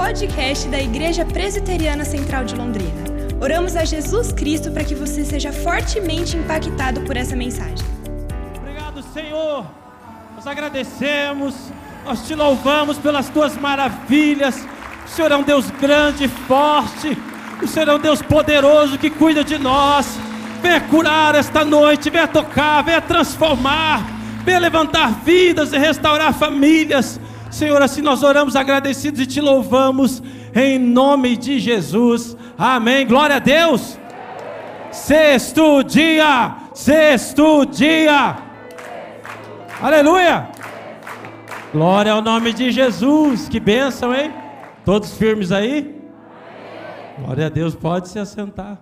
podcast da Igreja Presbiteriana Central de Londrina. Oramos a Jesus Cristo para que você seja fortemente impactado por essa mensagem. Obrigado, Senhor. Nós agradecemos, nós te louvamos pelas tuas maravilhas. O Senhor é um Deus grande e forte. O Senhor é um Deus poderoso que cuida de nós. Venha curar esta noite, venha tocar, venha transformar, venha levantar vidas e restaurar famílias. Senhor, assim nós oramos agradecidos e te louvamos em nome de Jesus. Amém. Glória a Deus. Sexto dia, sexto dia. Aleluia. Glória ao nome de Jesus. Que bênção, hein? Todos firmes aí? Glória a Deus, pode se assentar.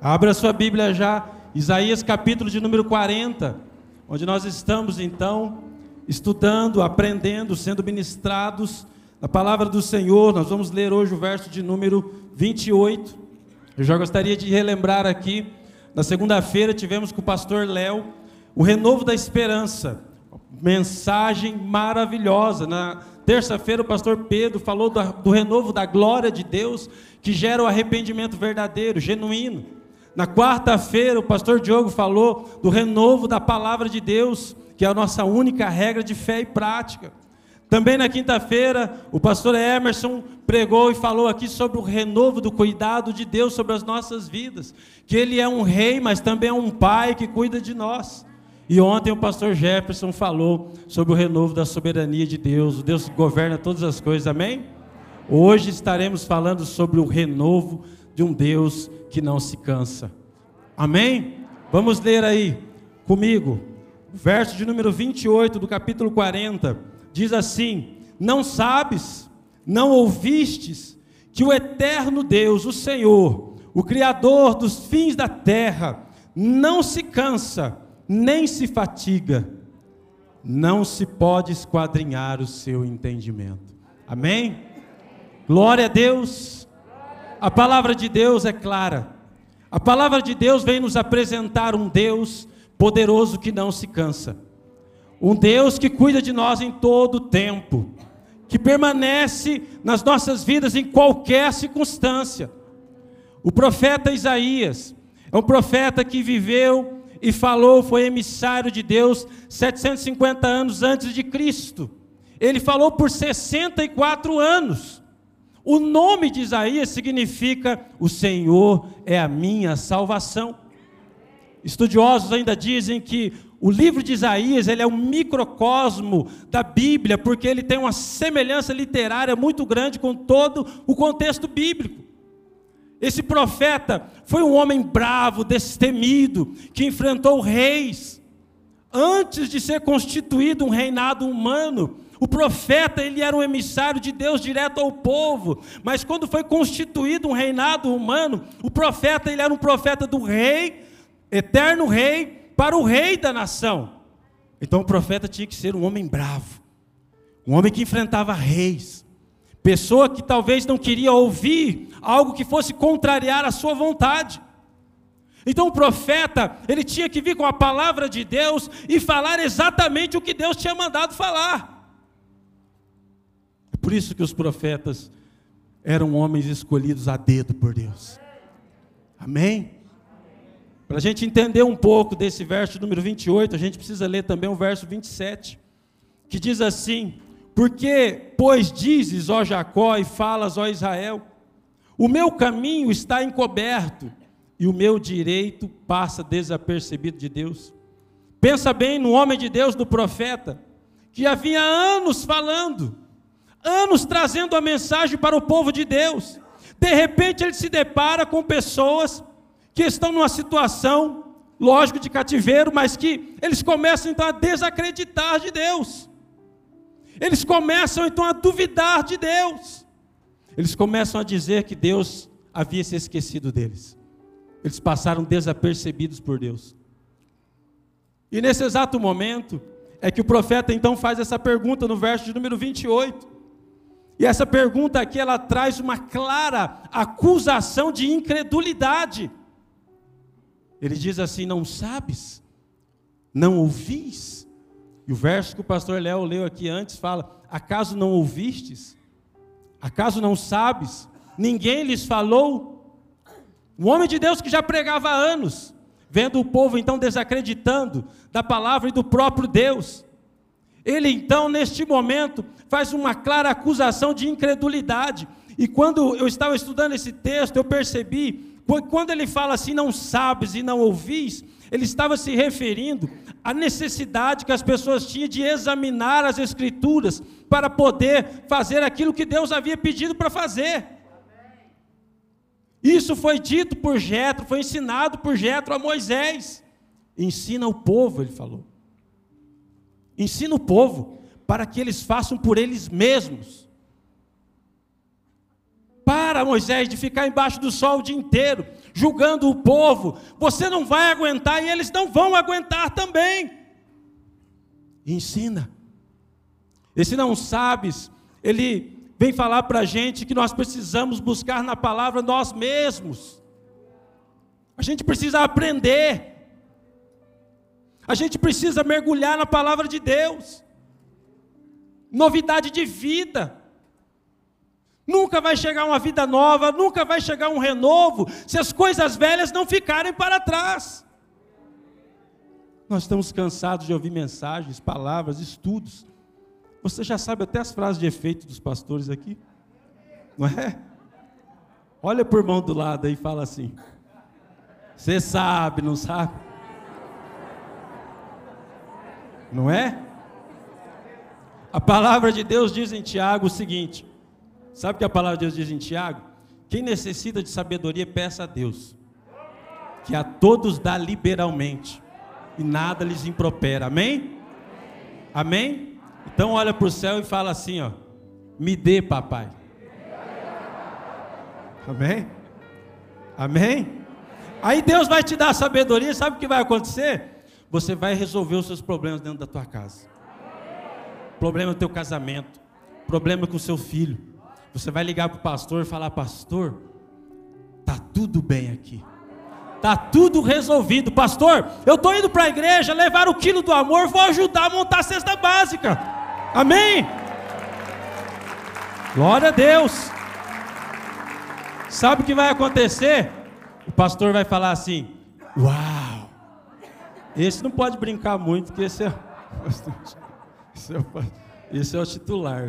Abra sua Bíblia já, Isaías capítulo de número 40, onde nós estamos então estudando, aprendendo, sendo ministrados na palavra do Senhor. Nós vamos ler hoje o verso de número 28. Eu já gostaria de relembrar aqui, na segunda-feira tivemos com o pastor Léo o renovo da esperança. Mensagem maravilhosa. Na terça-feira, o pastor Pedro falou do, do renovo da glória de Deus, que gera o arrependimento verdadeiro, genuíno. Na quarta-feira, o pastor Diogo falou do renovo da palavra de Deus, que é a nossa única regra de fé e prática. Também na quinta-feira, o pastor Emerson pregou e falou aqui sobre o renovo do cuidado de Deus sobre as nossas vidas, que ele é um rei, mas também é um pai que cuida de nós. E ontem o pastor Jefferson falou sobre o renovo da soberania de Deus, o Deus que governa todas as coisas, amém? Hoje estaremos falando sobre o renovo de um Deus que não se cansa. Amém? Vamos ler aí comigo, verso de número 28 do capítulo 40, diz assim: Não sabes, não ouvistes, que o eterno Deus, o Senhor, o Criador dos fins da terra, não se cansa, nem se fatiga, não se pode esquadrinhar o seu entendimento. Amém? Glória a Deus. A palavra de Deus é clara. A palavra de Deus vem nos apresentar um Deus poderoso que não se cansa. Um Deus que cuida de nós em todo o tempo, que permanece nas nossas vidas em qualquer circunstância. O profeta Isaías é um profeta que viveu e falou, foi emissário de Deus 750 anos antes de Cristo. Ele falou por 64 anos. O nome de Isaías significa: O Senhor é a minha salvação. Estudiosos ainda dizem que o livro de Isaías ele é um microcosmo da Bíblia, porque ele tem uma semelhança literária muito grande com todo o contexto bíblico. Esse profeta foi um homem bravo, destemido, que enfrentou reis. Antes de ser constituído um reinado humano, o profeta, ele era um emissário de Deus direto ao povo, mas quando foi constituído um reinado humano, o profeta, ele era um profeta do rei, eterno rei, para o rei da nação. Então o profeta tinha que ser um homem bravo, um homem que enfrentava reis, pessoa que talvez não queria ouvir algo que fosse contrariar a sua vontade. Então o profeta, ele tinha que vir com a palavra de Deus e falar exatamente o que Deus tinha mandado falar. Por isso que os profetas eram homens escolhidos a dedo por Deus. Amém? Para a gente entender um pouco desse verso número 28, a gente precisa ler também o verso 27, que diz assim: Porque, pois dizes, ó Jacó, e falas, ó Israel, o meu caminho está encoberto, e o meu direito passa desapercebido de Deus. Pensa bem no homem de Deus, do profeta, que havia anos falando, anos trazendo a mensagem para o povo de Deus. De repente ele se depara com pessoas que estão numa situação, lógico, de cativeiro, mas que eles começam então a desacreditar de Deus. Eles começam então a duvidar de Deus. Eles começam a dizer que Deus havia se esquecido deles. Eles passaram desapercebidos por Deus. E nesse exato momento é que o profeta então faz essa pergunta no verso de número 28. E essa pergunta aqui ela traz uma clara acusação de incredulidade. Ele diz assim: Não sabes? Não ouvis? E o verso que o pastor Léo leu aqui antes fala: Acaso não ouvistes? Acaso não sabes? Ninguém lhes falou? Um homem de Deus que já pregava há anos, vendo o povo então desacreditando da palavra e do próprio Deus. Ele então, neste momento, faz uma clara acusação de incredulidade. E quando eu estava estudando esse texto, eu percebi, quando ele fala assim, não sabes e não ouvis, ele estava se referindo à necessidade que as pessoas tinham de examinar as Escrituras para poder fazer aquilo que Deus havia pedido para fazer. Isso foi dito por Jetro, foi ensinado por Jetro a Moisés. Ensina o povo, ele falou. Ensina o povo para que eles façam por eles mesmos. Para Moisés de ficar embaixo do sol o dia inteiro, julgando o povo. Você não vai aguentar e eles não vão aguentar também. Ensina. Esse não sabes, ele vem falar para a gente que nós precisamos buscar na palavra nós mesmos. A gente precisa aprender. A gente precisa mergulhar na palavra de Deus. Novidade de vida. Nunca vai chegar uma vida nova, nunca vai chegar um renovo, se as coisas velhas não ficarem para trás. Nós estamos cansados de ouvir mensagens, palavras, estudos. Você já sabe até as frases de efeito dos pastores aqui? Não é? Olha por mão do lado e fala assim: Você sabe, não sabe? Não é? A palavra de Deus diz em Tiago o seguinte: Sabe o que a palavra de Deus diz em Tiago? Quem necessita de sabedoria, peça a Deus, que a todos dá liberalmente, e nada lhes impropera. Amém? Amém? Então olha para o céu e fala assim: ó, me dê, papai. Amém? Amém? Aí Deus vai te dar sabedoria, sabe o que vai acontecer? Você vai resolver os seus problemas dentro da tua casa. Problema no teu casamento, problema com o seu filho, você vai ligar para o pastor e falar: Pastor, tá tudo bem aqui. Tá tudo resolvido, pastor. Eu estou indo para a igreja levar o quilo do amor, vou ajudar a montar a cesta básica. Amém? Glória a Deus. Sabe o que vai acontecer? O pastor vai falar assim: Uau! Esse não pode brincar muito, porque esse é, esse é, o, esse é o titular.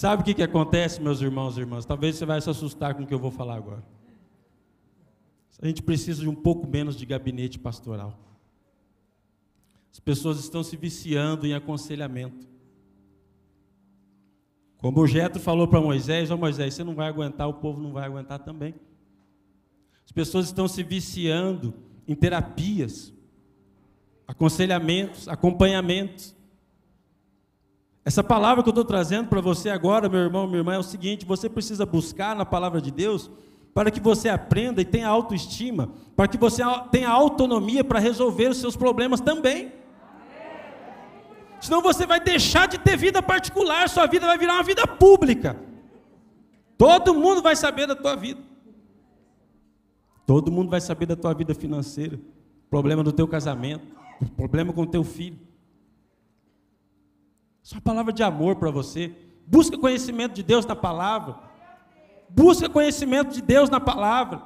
Sabe o que, que acontece, meus irmãos e irmãs? Talvez você vai se assustar com o que eu vou falar agora. A gente precisa de um pouco menos de gabinete pastoral. As pessoas estão se viciando em aconselhamento. Como o Jetro falou para Moisés, ó oh, Moisés, você não vai aguentar, o povo não vai aguentar também. As pessoas estão se viciando em terapias, aconselhamentos, acompanhamentos. Essa palavra que eu estou trazendo para você agora, meu irmão, minha irmã, é o seguinte: você precisa buscar na palavra de Deus para que você aprenda e tenha autoestima, para que você tenha autonomia para resolver os seus problemas também. Senão você vai deixar de ter vida particular, sua vida vai virar uma vida pública. Todo mundo vai saber da tua vida. Todo mundo vai saber da tua vida financeira, problema do teu casamento, problema com o teu filho. Isso é uma palavra de amor para você. Busca conhecimento de Deus na palavra. Busca conhecimento de Deus na palavra.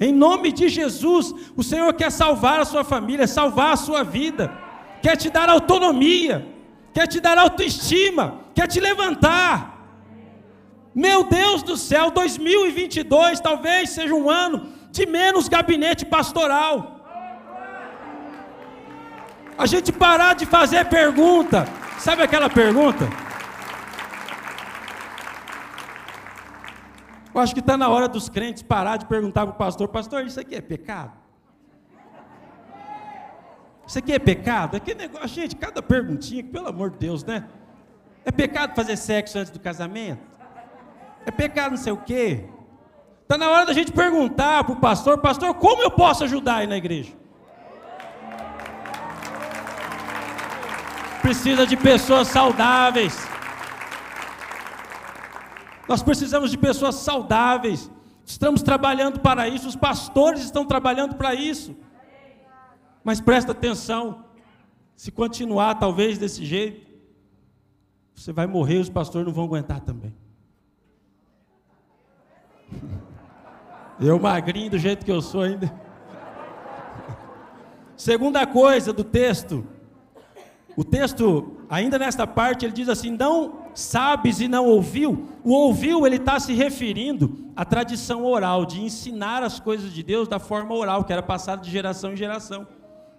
Em nome de Jesus, o Senhor quer salvar a sua família, salvar a sua vida, quer te dar autonomia, quer te dar autoestima, quer te levantar. Meu Deus do céu, 2022 talvez seja um ano de menos gabinete pastoral a gente parar de fazer pergunta. Sabe aquela pergunta? Eu acho que está na hora dos crentes parar de perguntar para o pastor: Pastor, isso aqui é pecado? Isso aqui é pecado? É que negócio, gente, cada perguntinha, pelo amor de Deus, né? É pecado fazer sexo antes do casamento? É pecado não sei o quê? Está na hora da gente perguntar para o pastor: Pastor, como eu posso ajudar aí na igreja? Precisa de pessoas saudáveis. Nós precisamos de pessoas saudáveis. Estamos trabalhando para isso, os pastores estão trabalhando para isso. Mas presta atenção. Se continuar talvez desse jeito, você vai morrer, os pastores não vão aguentar também. Eu magrinho do jeito que eu sou ainda. Segunda coisa do texto, o texto, ainda nesta parte, ele diz assim: não sabes e não ouviu. O ouviu, ele está se referindo à tradição oral, de ensinar as coisas de Deus da forma oral, que era passada de geração em geração.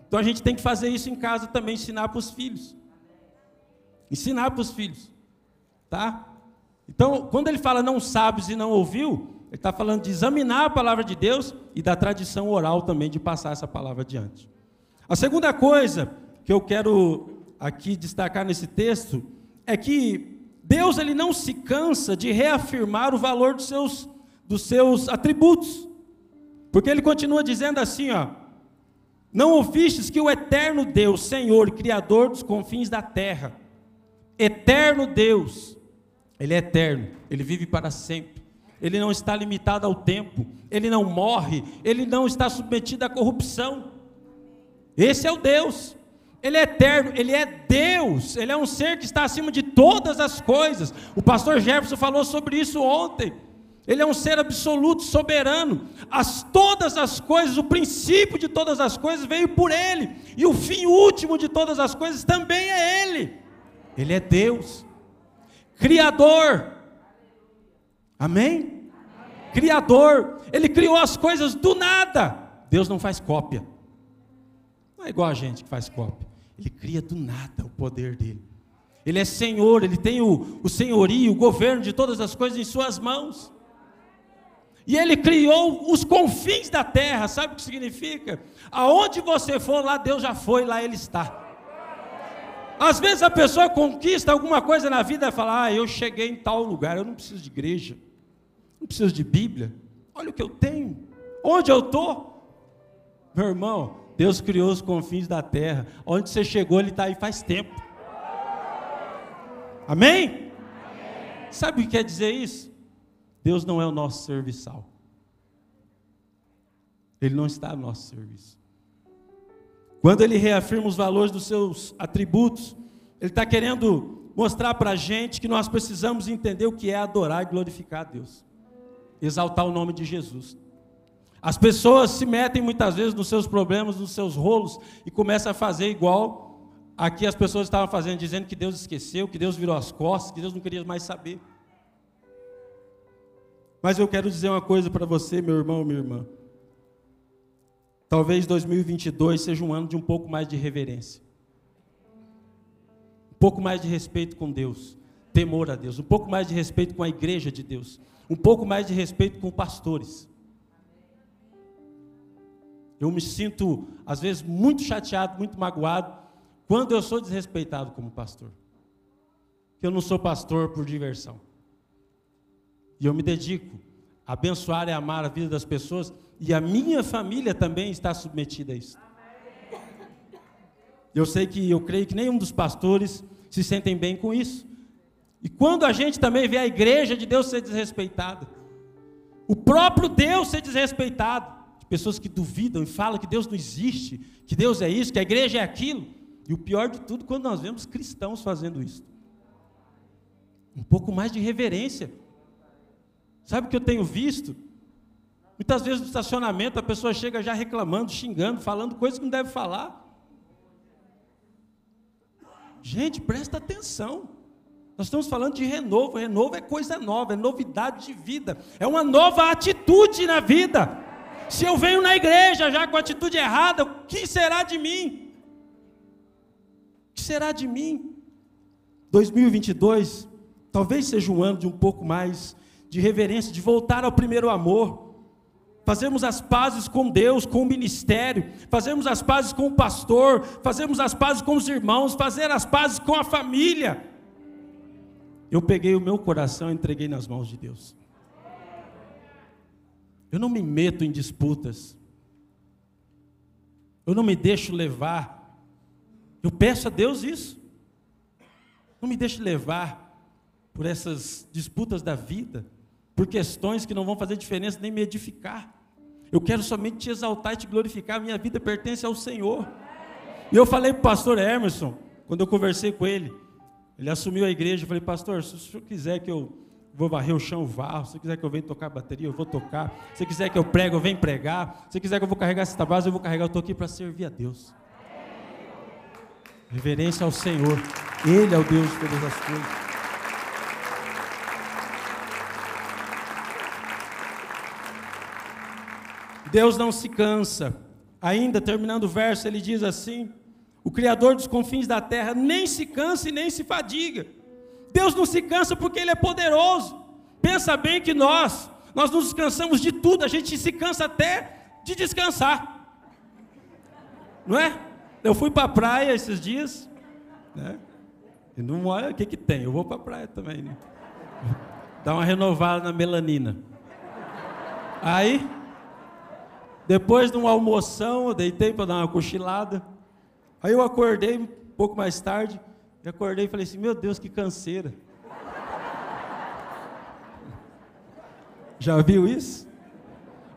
Então a gente tem que fazer isso em casa também, ensinar para os filhos. Ensinar para os filhos. Tá? Então, quando ele fala não sabes e não ouviu, ele está falando de examinar a palavra de Deus e da tradição oral também de passar essa palavra adiante. A segunda coisa que eu quero aqui destacar nesse texto é que Deus ele não se cansa de reafirmar o valor dos seus, dos seus atributos. Porque ele continua dizendo assim, ó: Não ouvistes que o eterno Deus, Senhor, criador dos confins da terra, eterno Deus, ele é eterno, ele vive para sempre ele não está limitado ao tempo, ele não morre, ele não está submetido à corrupção. Esse é o Deus. Ele é eterno, ele é Deus, ele é um ser que está acima de todas as coisas. O pastor Jefferson falou sobre isso ontem. Ele é um ser absoluto, soberano. As todas as coisas, o princípio de todas as coisas veio por ele, e o fim último de todas as coisas também é ele. Ele é Deus. Criador, Amém? Criador, Ele criou as coisas do nada. Deus não faz cópia. Não é igual a gente que faz cópia. Ele cria do nada o poder dele. Ele é Senhor, Ele tem o, o senhorio, o governo de todas as coisas em Suas mãos. E Ele criou os confins da terra, sabe o que significa? Aonde você for, lá Deus já foi, lá Ele está. Às vezes a pessoa conquista alguma coisa na vida e fala: Ah, eu cheguei em tal lugar, eu não preciso de igreja não preciso de Bíblia. Olha o que eu tenho. Onde eu estou? Meu irmão, Deus criou os confins da terra. Onde você chegou, Ele está aí faz tempo. Amém? Sabe o que quer dizer isso? Deus não é o nosso serviçal. Ele não está no nosso serviço. Quando ele reafirma os valores dos seus atributos, ele está querendo mostrar para a gente que nós precisamos entender o que é adorar e glorificar a Deus exaltar o nome de Jesus. As pessoas se metem muitas vezes nos seus problemas, nos seus rolos e começam a fazer igual aqui as pessoas estavam fazendo, dizendo que Deus esqueceu, que Deus virou as costas, que Deus não queria mais saber. Mas eu quero dizer uma coisa para você, meu irmão, minha irmã. Talvez 2022 seja um ano de um pouco mais de reverência. Um pouco mais de respeito com Deus, temor a Deus, um pouco mais de respeito com a igreja de Deus um pouco mais de respeito com pastores. Eu me sinto, às vezes, muito chateado, muito magoado, quando eu sou desrespeitado como pastor. Que eu não sou pastor por diversão. E eu me dedico a abençoar e amar a vida das pessoas, e a minha família também está submetida a isso. Eu sei que, eu creio que nenhum dos pastores se sentem bem com isso. E quando a gente também vê a igreja de Deus ser desrespeitada, o próprio Deus ser desrespeitado, de pessoas que duvidam e falam que Deus não existe, que Deus é isso, que a igreja é aquilo, e o pior de tudo, quando nós vemos cristãos fazendo isso. Um pouco mais de reverência. Sabe o que eu tenho visto? Muitas vezes no estacionamento a pessoa chega já reclamando, xingando, falando coisas que não deve falar. Gente, presta atenção. Nós estamos falando de renovo. Renovo é coisa nova, é novidade de vida, é uma nova atitude na vida. Se eu venho na igreja já com atitude errada, o que será de mim? O que será de mim? 2022 talvez seja um ano de um pouco mais de reverência, de voltar ao primeiro amor. Fazemos as pazes com Deus, com o ministério, fazemos as pazes com o pastor, fazemos as pazes com os irmãos, fazer as pazes com a família. Eu peguei o meu coração e entreguei nas mãos de Deus. Eu não me meto em disputas. Eu não me deixo levar. Eu peço a Deus isso. Não me deixe levar por essas disputas da vida, por questões que não vão fazer diferença nem me edificar. Eu quero somente te exaltar e te glorificar. Minha vida pertence ao Senhor. E eu falei para o pastor Emerson, quando eu conversei com ele, ele assumiu a igreja, eu falei, pastor, se o senhor quiser que eu vou varrer o chão, varro. Se quiser que eu venha tocar bateria, eu vou tocar. Se quiser que eu prego, eu venho pregar. Se quiser que eu vou carregar essa base, eu vou carregar. Eu estou aqui para servir a Deus. Reverência ao Senhor. Ele é o Deus de todas as coisas. Deus não se cansa. Ainda terminando o verso, ele diz assim: O Criador dos confins da terra nem se cansa e nem se fadiga. Deus não se cansa porque Ele é poderoso. Pensa bem que nós, nós nos cansamos de tudo, a gente se cansa até de descansar. Não é? Eu fui para a praia esses dias, né? E não olha o que, que tem, eu vou para a praia também, né? Dar uma renovada na melanina. Aí, depois de uma almoção, eu deitei para dar uma cochilada. Aí eu acordei um pouco mais tarde, acordei e falei assim: Meu Deus, que canseira. Já viu isso?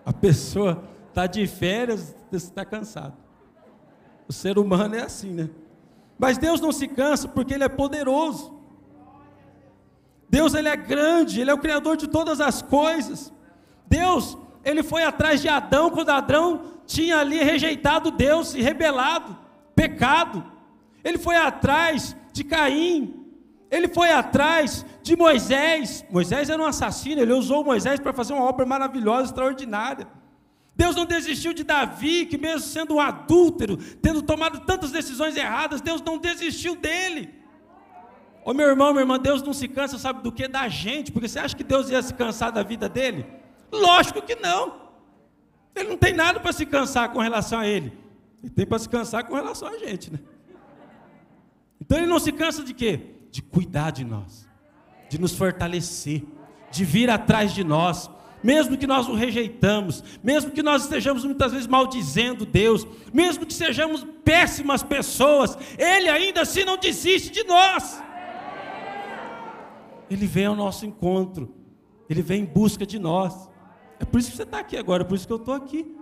A pessoa está de férias, está cansado. O ser humano é assim, né? Mas Deus não se cansa porque Ele é poderoso. Deus ele é grande, Ele é o Criador de todas as coisas. Deus, Ele foi atrás de Adão quando Adão tinha ali rejeitado Deus e rebelado, pecado. Ele foi atrás de Caim, ele foi atrás de Moisés. Moisés era um assassino, ele usou Moisés para fazer uma obra maravilhosa, extraordinária. Deus não desistiu de Davi, que mesmo sendo um adúltero, tendo tomado tantas decisões erradas, Deus não desistiu dele. Ô meu irmão, minha irmã, Deus não se cansa, sabe do que? Da gente, porque você acha que Deus ia se cansar da vida dele? Lógico que não. Ele não tem nada para se cansar com relação a ele. Ele tem para se cansar com relação a gente, né? Então ele não se cansa de quê? De cuidar de nós, de nos fortalecer, de vir atrás de nós, mesmo que nós o rejeitamos, mesmo que nós estejamos muitas vezes maldizendo Deus, mesmo que sejamos péssimas pessoas, Ele ainda assim não desiste de nós. Ele vem ao nosso encontro, Ele vem em busca de nós. É por isso que você está aqui agora, é por isso que eu estou aqui.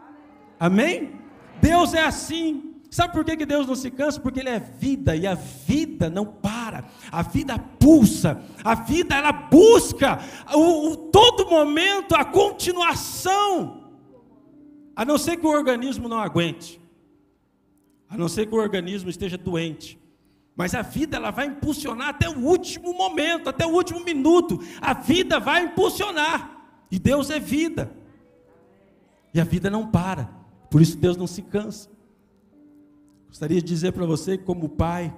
Amém? Deus é assim. Sabe por que, que Deus não se cansa? Porque Ele é vida e a vida não para, a vida pulsa, a vida ela busca o, o, todo momento a continuação, a não ser que o organismo não aguente, a não ser que o organismo esteja doente. Mas a vida ela vai impulsionar até o último momento, até o último minuto. A vida vai impulsionar. E Deus é vida. E a vida não para. Por isso Deus não se cansa. Gostaria de dizer para você, como pai,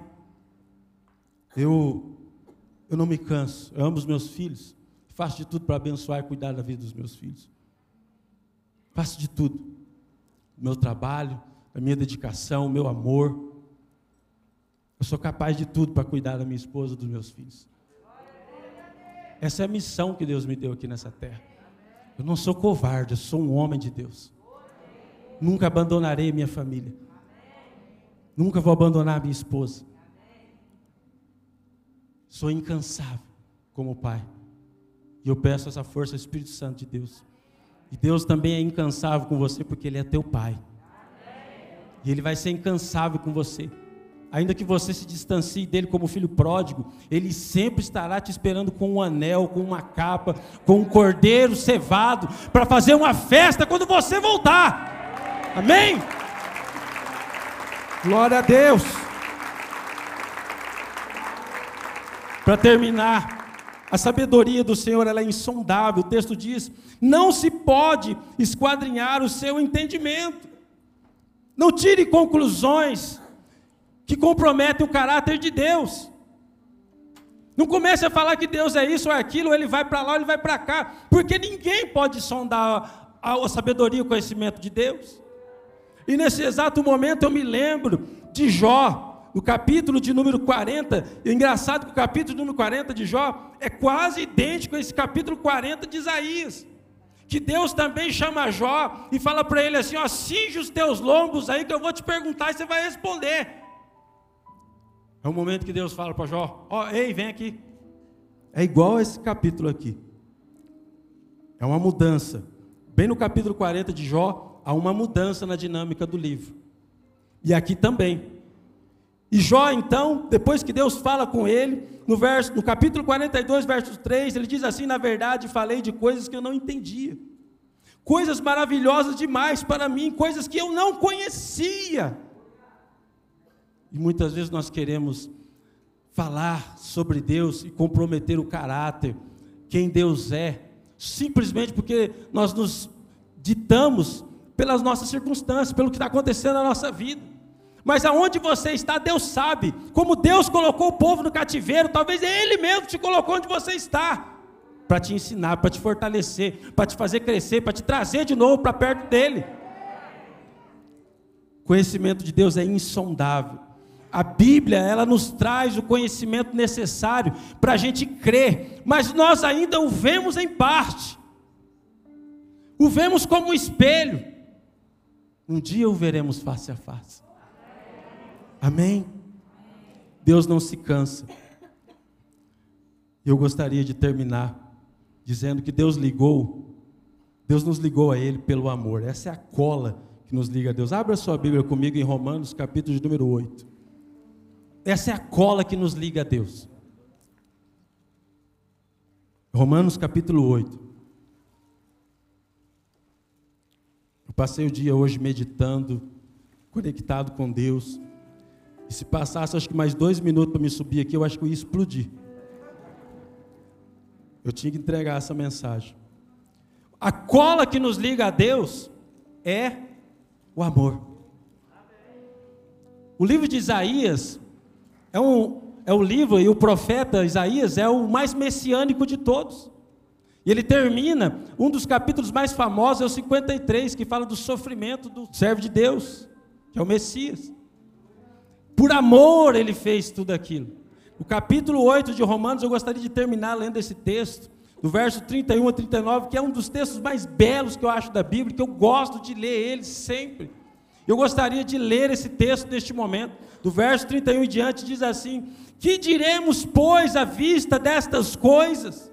eu, eu não me canso, eu amo os meus filhos, faço de tudo para abençoar e cuidar da vida dos meus filhos. Faço de tudo. O meu trabalho, a minha dedicação, o meu amor. Eu sou capaz de tudo para cuidar da minha esposa, dos meus filhos. Essa é a missão que Deus me deu aqui nessa terra. Eu não sou covarde, eu sou um homem de Deus. Nunca abandonarei minha família. Nunca vou abandonar minha esposa. Sou incansável como pai. E eu peço essa força ao Espírito Santo de Deus. E Deus também é incansável com você porque Ele é teu pai. E Ele vai ser incansável com você. Ainda que você se distancie dele como filho pródigo, ele sempre estará te esperando com um anel, com uma capa, com um cordeiro cevado, para fazer uma festa quando você voltar. Amém? Glória a Deus. Para terminar, a sabedoria do Senhor é insondável. O texto diz: não se pode esquadrinhar o seu entendimento. Não tire conclusões que comprometem o caráter de Deus. Não comece a falar que Deus é isso ou é aquilo, ele vai para lá, ele vai para cá, porque ninguém pode sondar a, a sabedoria e o conhecimento de Deus. E nesse exato momento eu me lembro de Jó, no capítulo de número 40. E é engraçado que o capítulo número 40 de Jó é quase idêntico a esse capítulo 40 de Isaías. Que Deus também chama Jó e fala para ele assim: ó, cinge os teus lombos aí que eu vou te perguntar e você vai responder. É o momento que Deus fala para Jó: ó, ei, vem aqui. É igual a esse capítulo aqui. É uma mudança. Bem no capítulo 40 de Jó, há uma mudança na dinâmica do livro. E aqui também. E Jó, então, depois que Deus fala com ele, no, verso, no capítulo 42, verso 3, ele diz assim: Na verdade, falei de coisas que eu não entendia, coisas maravilhosas demais para mim, coisas que eu não conhecia. E muitas vezes nós queremos falar sobre Deus e comprometer o caráter, quem Deus é, simplesmente porque nós nos ditamos pelas nossas circunstâncias, pelo que está acontecendo na nossa vida. Mas aonde você está, Deus sabe. Como Deus colocou o povo no cativeiro, talvez Ele mesmo te colocou onde você está. Para te ensinar, para te fortalecer, para te fazer crescer, para te trazer de novo para perto dEle. O conhecimento de Deus é insondável. A Bíblia, ela nos traz o conhecimento necessário para a gente crer, mas nós ainda o vemos em parte. O vemos como um espelho. Um dia o veremos face a face. Amém? Deus não se cansa. Eu gostaria de terminar dizendo que Deus ligou, Deus nos ligou a Ele pelo amor. Essa é a cola que nos liga a Deus. Abra sua Bíblia comigo em Romanos, capítulo de número 8. Essa é a cola que nos liga a Deus. Romanos capítulo 8. Eu passei o dia hoje meditando, conectado com Deus. E se passasse, acho que mais dois minutos para me subir aqui, eu acho que eu ia explodir. Eu tinha que entregar essa mensagem. A cola que nos liga a Deus é o amor. O livro de Isaías é, um, é o livro, e o profeta Isaías é o mais messiânico de todos. E ele termina, um dos capítulos mais famosos é o 53, que fala do sofrimento do servo de Deus, que é o Messias. Por amor ele fez tudo aquilo. O capítulo 8 de Romanos, eu gostaria de terminar lendo esse texto, do verso 31 a 39, que é um dos textos mais belos que eu acho da Bíblia, que eu gosto de ler ele sempre. Eu gostaria de ler esse texto neste momento, do verso 31 em diante, diz assim: Que diremos, pois, à vista destas coisas?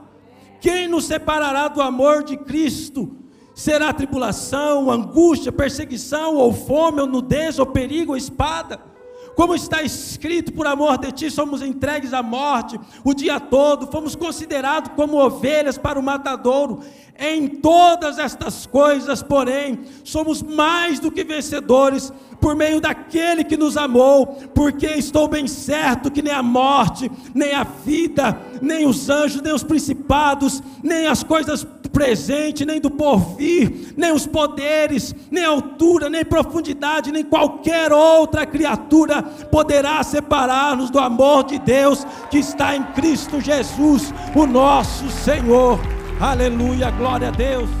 Quem nos separará do amor de Cristo? Será tribulação, angústia, perseguição, ou fome, ou nudez, ou perigo, ou espada. Como está escrito, por amor de ti somos entregues à morte o dia todo, fomos considerados como ovelhas para o matadouro. Em todas estas coisas, porém, somos mais do que vencedores por meio daquele que nos amou, porque estou bem certo que nem a morte, nem a vida, nem os anjos, nem os principados, nem as coisas presente, nem do porvir, nem os poderes, nem altura, nem profundidade, nem qualquer outra criatura poderá separar-nos do amor de Deus que está em Cristo Jesus, o nosso Senhor. Aleluia, glória a Deus.